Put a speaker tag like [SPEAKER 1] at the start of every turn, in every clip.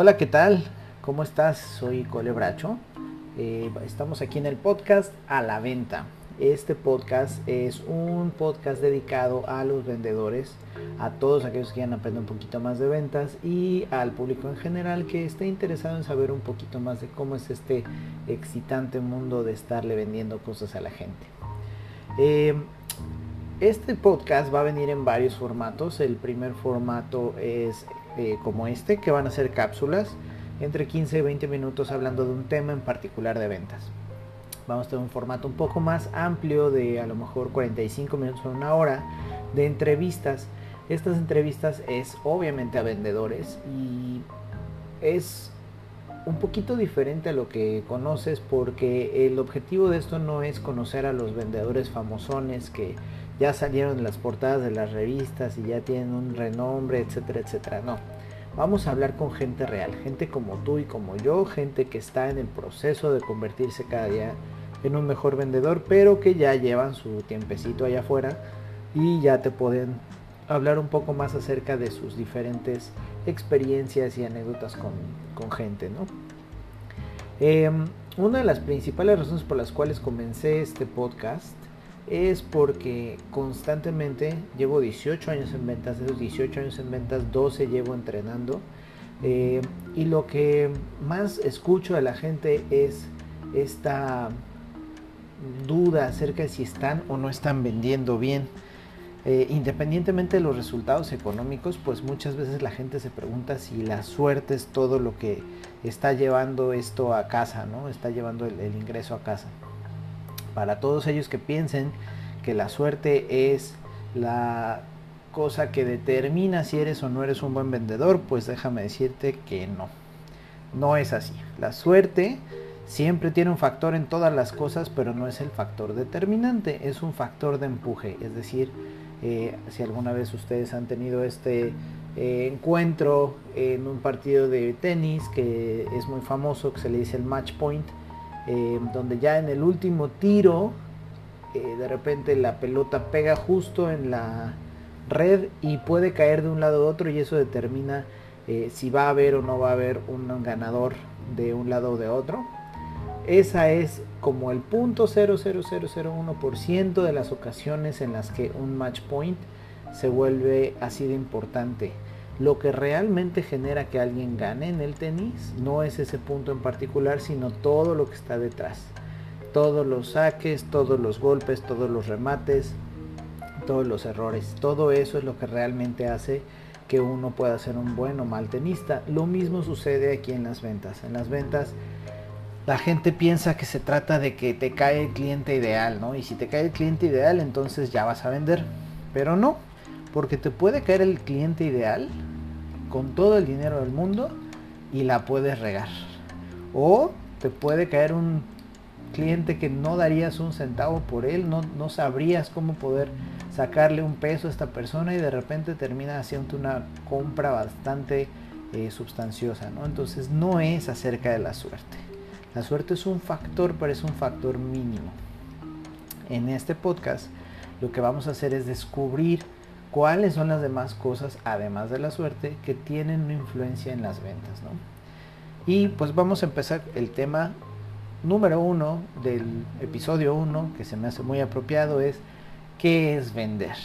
[SPEAKER 1] Hola, ¿qué tal? ¿Cómo estás? Soy Cole Bracho. Eh, estamos aquí en el podcast A la Venta. Este podcast es un podcast dedicado a los vendedores, a todos aquellos que quieran aprender un poquito más de ventas y al público en general que esté interesado en saber un poquito más de cómo es este excitante mundo de estarle vendiendo cosas a la gente. Eh, este podcast va a venir en varios formatos. El primer formato es eh, como este, que van a ser cápsulas entre 15 y 20 minutos hablando de un tema en particular de ventas. Vamos a tener un formato un poco más amplio de a lo mejor 45 minutos o una hora de entrevistas. Estas entrevistas es obviamente a vendedores y es un poquito diferente a lo que conoces porque el objetivo de esto no es conocer a los vendedores famosones que ya salieron en las portadas de las revistas y ya tienen un renombre, etcétera, etcétera. No, vamos a hablar con gente real, gente como tú y como yo, gente que está en el proceso de convertirse cada día en un mejor vendedor, pero que ya llevan su tiempecito allá afuera y ya te pueden hablar un poco más acerca de sus diferentes experiencias y anécdotas con, con gente, ¿no? Em, una de las principales razones por las cuales comencé este podcast es porque constantemente llevo 18 años en ventas, esos 18 años en ventas, 12 llevo entrenando. Eh, y lo que más escucho de la gente es esta duda acerca de si están o no están vendiendo bien. Eh, independientemente de los resultados económicos, pues muchas veces la gente se pregunta si la suerte es todo lo que está llevando esto a casa, ¿no? Está llevando el, el ingreso a casa. Para todos ellos que piensen que la suerte es la cosa que determina si eres o no eres un buen vendedor, pues déjame decirte que no. No es así. La suerte siempre tiene un factor en todas las cosas, pero no es el factor determinante, es un factor de empuje. Es decir, eh, si alguna vez ustedes han tenido este eh, encuentro en un partido de tenis que es muy famoso, que se le dice el match point, eh, donde ya en el último tiro, de repente la pelota pega justo en la red y puede caer de un lado a otro y eso determina si va a haber o no va a haber un ganador de un lado o de otro. Esa es como el punto 0.0001% de las ocasiones en las que un match point se vuelve así de importante. Lo que realmente genera que alguien gane en el tenis no es ese punto en particular, sino todo lo que está detrás. Todos los saques, todos los golpes, todos los remates, todos los errores. Todo eso es lo que realmente hace que uno pueda ser un buen o mal tenista. Lo mismo sucede aquí en las ventas. En las ventas la gente piensa que se trata de que te cae el cliente ideal, ¿no? Y si te cae el cliente ideal, entonces ya vas a vender. Pero no, porque te puede caer el cliente ideal con todo el dinero del mundo y la puedes regar. O te puede caer un cliente que no darías un centavo por él, no, no sabrías cómo poder sacarle un peso a esta persona y de repente termina haciendo una compra bastante eh, sustanciosa, ¿no? Entonces no es acerca de la suerte. La suerte es un factor, pero es un factor mínimo. En este podcast lo que vamos a hacer es descubrir cuáles son las demás cosas, además de la suerte, que tienen una influencia en las ventas. Y pues vamos a empezar el tema número uno del episodio uno, que se me hace muy apropiado, es ¿qué es vender?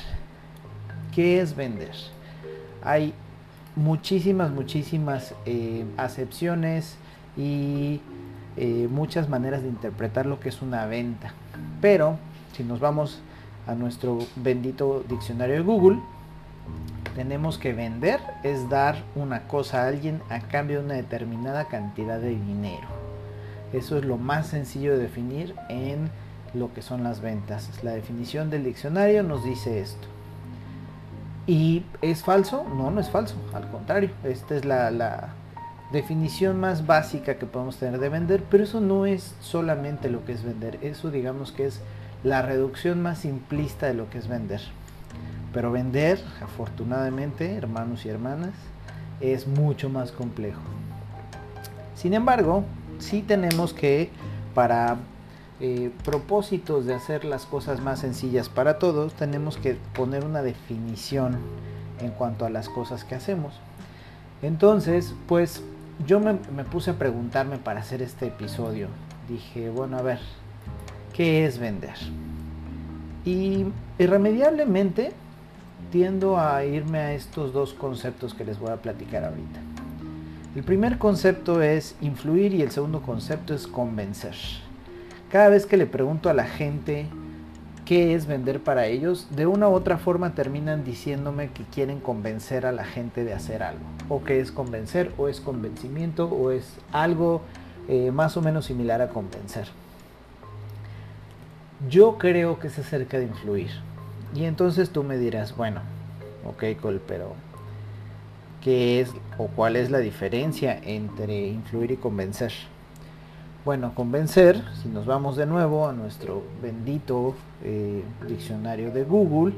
[SPEAKER 1] ¿Qué es vender? Hay muchísimas, muchísimas eh, acepciones y eh, muchas maneras de interpretar lo que es una venta. Pero si nos vamos a nuestro bendito diccionario de Google, tenemos que vender es dar una cosa a alguien a cambio de una determinada cantidad de dinero. Eso es lo más sencillo de definir en lo que son las ventas. La definición del diccionario nos dice esto. ¿Y es falso? No, no es falso. Al contrario, esta es la, la definición más básica que podemos tener de vender, pero eso no es solamente lo que es vender, eso digamos que es la reducción más simplista de lo que es vender. Pero vender, afortunadamente, hermanos y hermanas, es mucho más complejo. Sin embargo, sí tenemos que, para eh, propósitos de hacer las cosas más sencillas para todos, tenemos que poner una definición en cuanto a las cosas que hacemos. Entonces, pues yo me, puse a preguntarme para hacer este episodio. Dije, bueno, a ver, ¿qué es vender? Y irremediablemente tiendo a irme a estos dos conceptos que les voy a platicar ahorita. El primer concepto es influir y el segundo concepto es convencer. Cada vez que le pregunto a la gente qué es vender para ellos, de una u otra forma terminan diciéndome que quieren convencer a la gente de hacer algo. O que es convencer, o es convencimiento, o es algo eh, más o menos similar a convencer. Yo creo que es acerca de influir. Y entonces tú me dirás, bueno, ok Cole, pero ¿qué es o cuál es la diferencia entre influir y convencer? Bueno, convencer, si nos vamos de nuevo a nuestro bendito eh, diccionario de Google,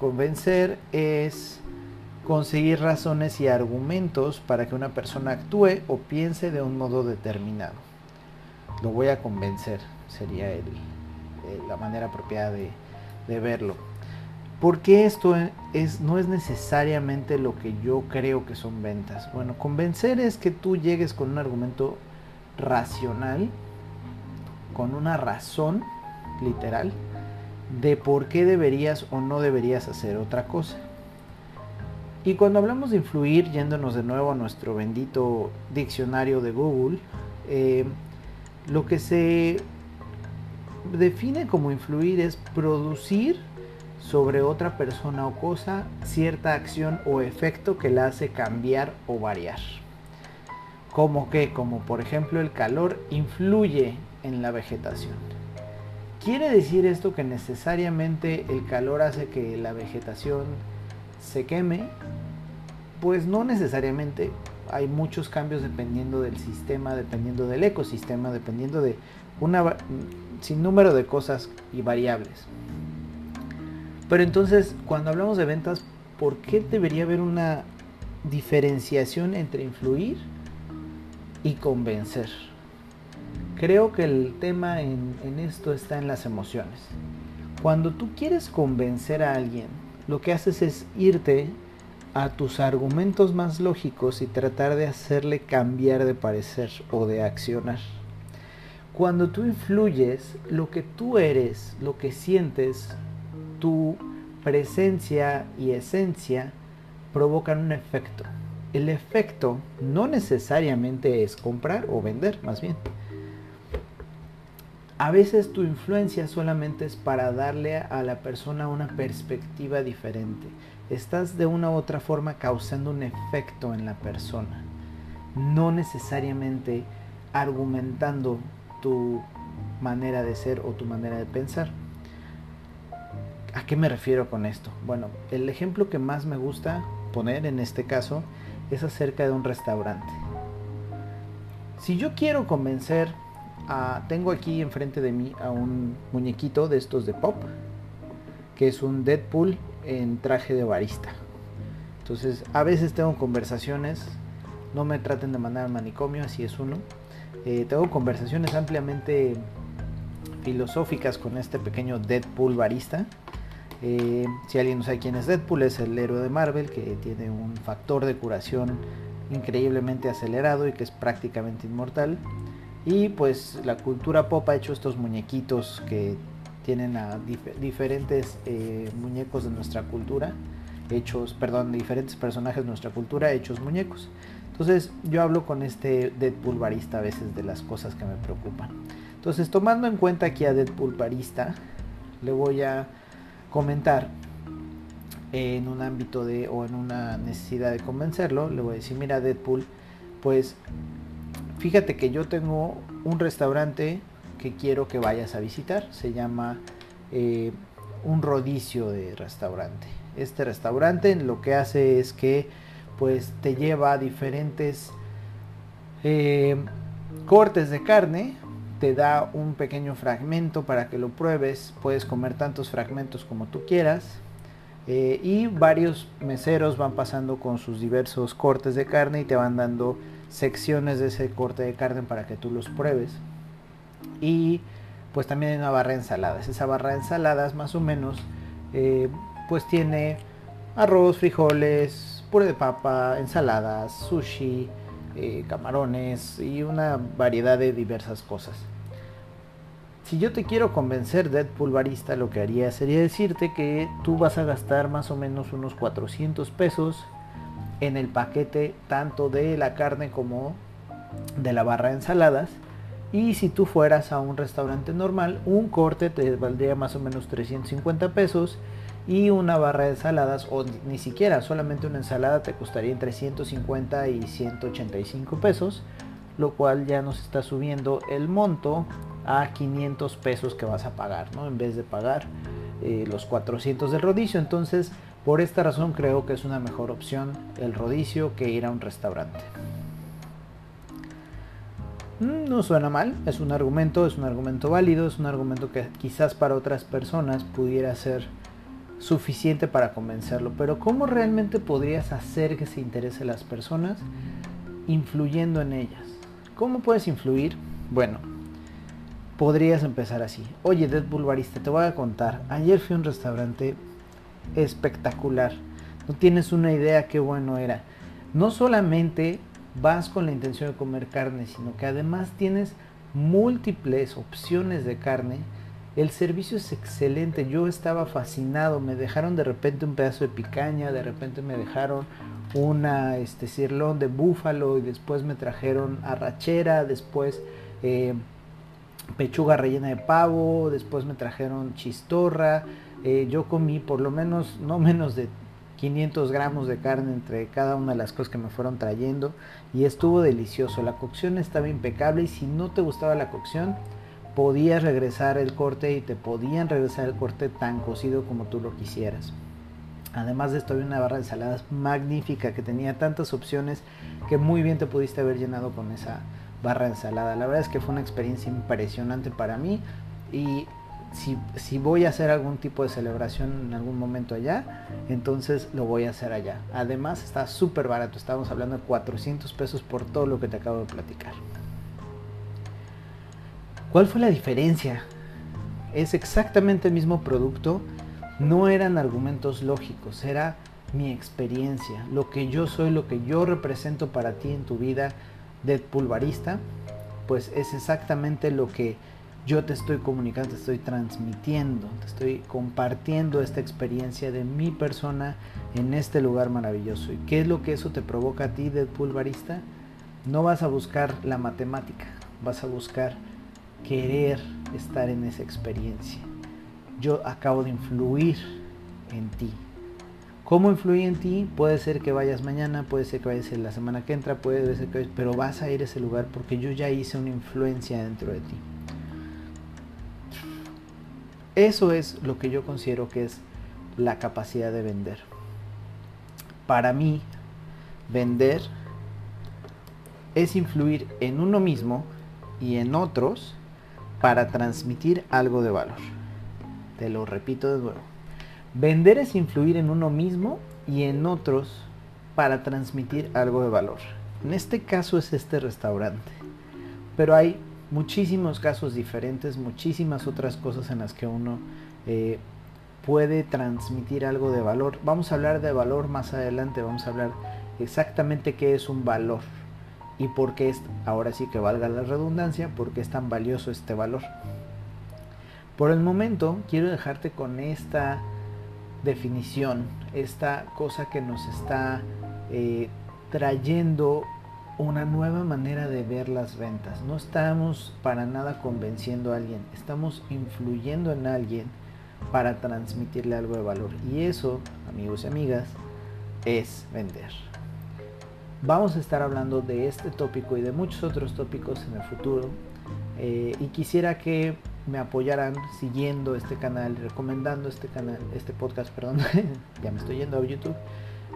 [SPEAKER 1] convencer es conseguir razones y argumentos para que una persona actúe o piense de un modo determinado. Lo voy a convencer, sería el, la manera apropiada de, de verlo. Porque esto es, no es necesariamente lo que yo creo que son ventas? Bueno, convencer es que tú llegues con un argumento racional, con una razón literal, de por qué deberías o no deberías hacer otra cosa. Y cuando hablamos de influir, yéndonos de nuevo a nuestro bendito diccionario de Google, eh, lo que se define como influir es producir sobre otra persona o cosa cierta acción o efecto que la hace cambiar o variar. Como que, como por ejemplo el calor influye en la vegetación. ¿Quiere decir esto que necesariamente el calor hace que la vegetación se queme? Pues no necesariamente. Hay muchos cambios dependiendo del sistema, dependiendo del ecosistema, dependiendo de una sin número de cosas y variables. Pero entonces, cuando hablamos de ventas, ¿por qué debería haber una diferenciación entre influir y convencer. Creo que el tema en, esto está en las emociones. Cuando tú quieres convencer a alguien, lo que haces es irte a tus argumentos más lógicos y tratar de hacerle cambiar de parecer o de accionar. Cuando tú influyes, lo que tú eres, lo que sientes, tu presencia y esencia provocan un efecto el efecto no necesariamente es comprar o vender, más bien. A veces tu influencia solamente es para darle a la persona una perspectiva diferente. Estás de una u otra forma causando un efecto en la persona. No necesariamente argumentando tu manera de ser o tu manera de pensar. ¿A qué me refiero con esto? Bueno, el ejemplo que más me gusta poner en este caso es acerca de un restaurante. Si yo quiero convencer. Tengo aquí enfrente de mí a un muñequito de estos de pop, que es un Deadpool en traje de barista. Entonces, a veces tengo conversaciones, no me traten de mandar al manicomio, así es uno. Eh, tengo conversaciones ampliamente filosóficas con este pequeño Deadpool barista eh, si alguien no sabe quién es Deadpool, es el héroe de Marvel que tiene un factor de curación increíblemente acelerado y que es prácticamente inmortal. Y pues la cultura pop ha hecho estos muñequitos que tienen a diferentes eh, muñecos de nuestra cultura, hechos, perdón, diferentes personajes de nuestra cultura, hechos muñecos. Entonces yo hablo con este Deadpool barista a veces de las cosas que me preocupan. Entonces tomando en cuenta aquí a Deadpool barista, le voy a comentar en un ámbito de o en una necesidad de convencerlo, le voy a decir, mira Deadpool, pues fíjate que yo tengo un restaurante que quiero que vayas a visitar, se llama eh, un rodicio de restaurante. Este restaurante lo que hace es que pues te lleva a diferentes eh, cortes de carne te da un pequeño fragmento para que lo pruebes. Puedes comer tantos fragmentos como tú quieras. Eh, y varios meseros van pasando con sus diversos cortes de carne y te van dando secciones de ese corte de carne para que tú los pruebes. Y pues también hay una barra de ensaladas. Esa barra de ensaladas más o menos eh, pues tiene arroz, frijoles, puré de papa, ensaladas, sushi, eh, camarones y una variedad de diversas cosas. Si yo te quiero convencer, Deadpool Barista, lo que haría sería decirte que tú vas a gastar más o menos unos 400 pesos en el paquete tanto de la carne como de la barra de ensaladas. Y si tú fueras a un restaurante normal, un corte te valdría más o menos 350 pesos y una barra de ensaladas o ni siquiera solamente una ensalada te costaría entre 150 y 185 pesos lo cual ya nos está subiendo el monto a 500 pesos que vas a pagar ¿no? en vez de pagar eh, los 400 del rodicio entonces por esta razón creo que es una mejor opción el rodicio que ir a un restaurante mm, no suena mal, es un argumento, es un argumento válido, es un argumento que quizás para otras personas pudiera ser suficiente para convencerlo. Pero ¿cómo realmente podrías hacer que se interese las personas influyendo en ellas? ¿Cómo puedes influir? Bueno, podrías empezar así. Oye, Deadpool Barista, te voy a contar. Ayer fui a un restaurante espectacular. No tienes una idea qué bueno era. No solamente vas con la intención de comer carne, sino que además tienes múltiples opciones de carne el servicio es excelente, yo estaba fascinado, me dejaron de repente un pedazo de picaña, de repente me dejaron una este cirlón de búfalo y después me trajeron arrachera, después eh, pechuga rellena de pavo, después me trajeron chistorra, eh, yo comí por lo menos no menos de 500 gramos de carne entre cada una de las cosas que me fueron trayendo y estuvo delicioso, la cocción estaba impecable y si no te gustaba la cocción, podías regresar el corte y te podían regresar el corte tan cocido como tú lo quisieras. Además de esto había una barra de ensaladas magnífica que tenía tantas opciones que muy bien te pudiste haber llenado con esa barra de ensalada. La verdad es que fue una experiencia impresionante para mí y si, si, voy a hacer algún tipo de celebración en algún momento allá, entonces lo voy a hacer allá. Además está súper barato, estamos hablando de 400 pesos por todo lo que te acabo de platicar. ¿Cuál fue la diferencia? Es exactamente el mismo producto, no eran argumentos lógicos, era mi experiencia, lo que yo soy, lo que yo represento para ti en tu vida de pulvarista, pues es exactamente lo que yo te estoy comunicando, te estoy transmitiendo, te estoy compartiendo esta experiencia de mi persona en este lugar maravilloso. ¿Y qué es lo que eso te provoca a ti, Deadpool Barista? No vas a buscar la matemática, vas a buscar querer estar en esa experiencia. Yo acabo de influir en ti. ¿Cómo influí en ti? Puede ser que vayas mañana, puede ser que vayas la semana que entra, puede ser que vayas, pero vas a ir a ese lugar porque yo ya hice una influencia dentro de ti. Eso es lo que yo considero que es la capacidad de vender. Para mí, vender es influir en uno mismo y en otros para transmitir algo de valor. Te lo repito de nuevo. Vender es influir en uno mismo y en otros para transmitir algo de valor. En este caso es este restaurante. Pero hay muchísimos casos diferentes, muchísimas otras cosas en las que uno eh, puede transmitir algo de valor. Vamos a hablar de valor más adelante, vamos a hablar exactamente qué es un valor y por qué es, ahora sí que valga la redundancia, por qué es tan valioso este valor. Por el momento quiero dejarte con esta definición, esta cosa que nos está eh, trayendo una nueva manera de ver las ventas. No estamos para nada convenciendo a alguien, estamos influyendo en alguien para transmitirle algo de valor. Y eso, amigos y amigas, es vender. Vamos a estar hablando de este tópico y de muchos otros tópicos en el futuro. Eh, y quisiera que me apoyaran siguiendo este canal, recomendando este canal, este podcast, perdón, ya me estoy yendo a YouTube,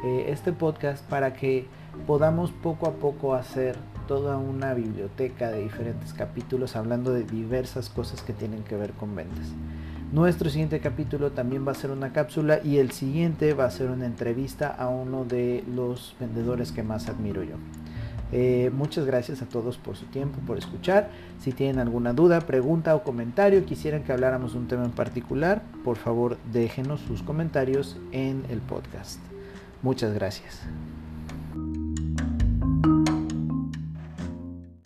[SPEAKER 1] eh, este podcast para que podamos poco a poco hacer toda una biblioteca de diferentes capítulos hablando de diversas cosas que tienen que ver con ventas. Nuestro siguiente capítulo también va a ser una cápsula y el siguiente va a ser una entrevista a uno de los vendedores que más admiro yo. Eh, muchas gracias a todos por su tiempo, por escuchar. Si tienen alguna duda, pregunta o comentario, quisieran que habláramos de un tema en particular, por favor déjenos sus comentarios en el podcast. Muchas gracias.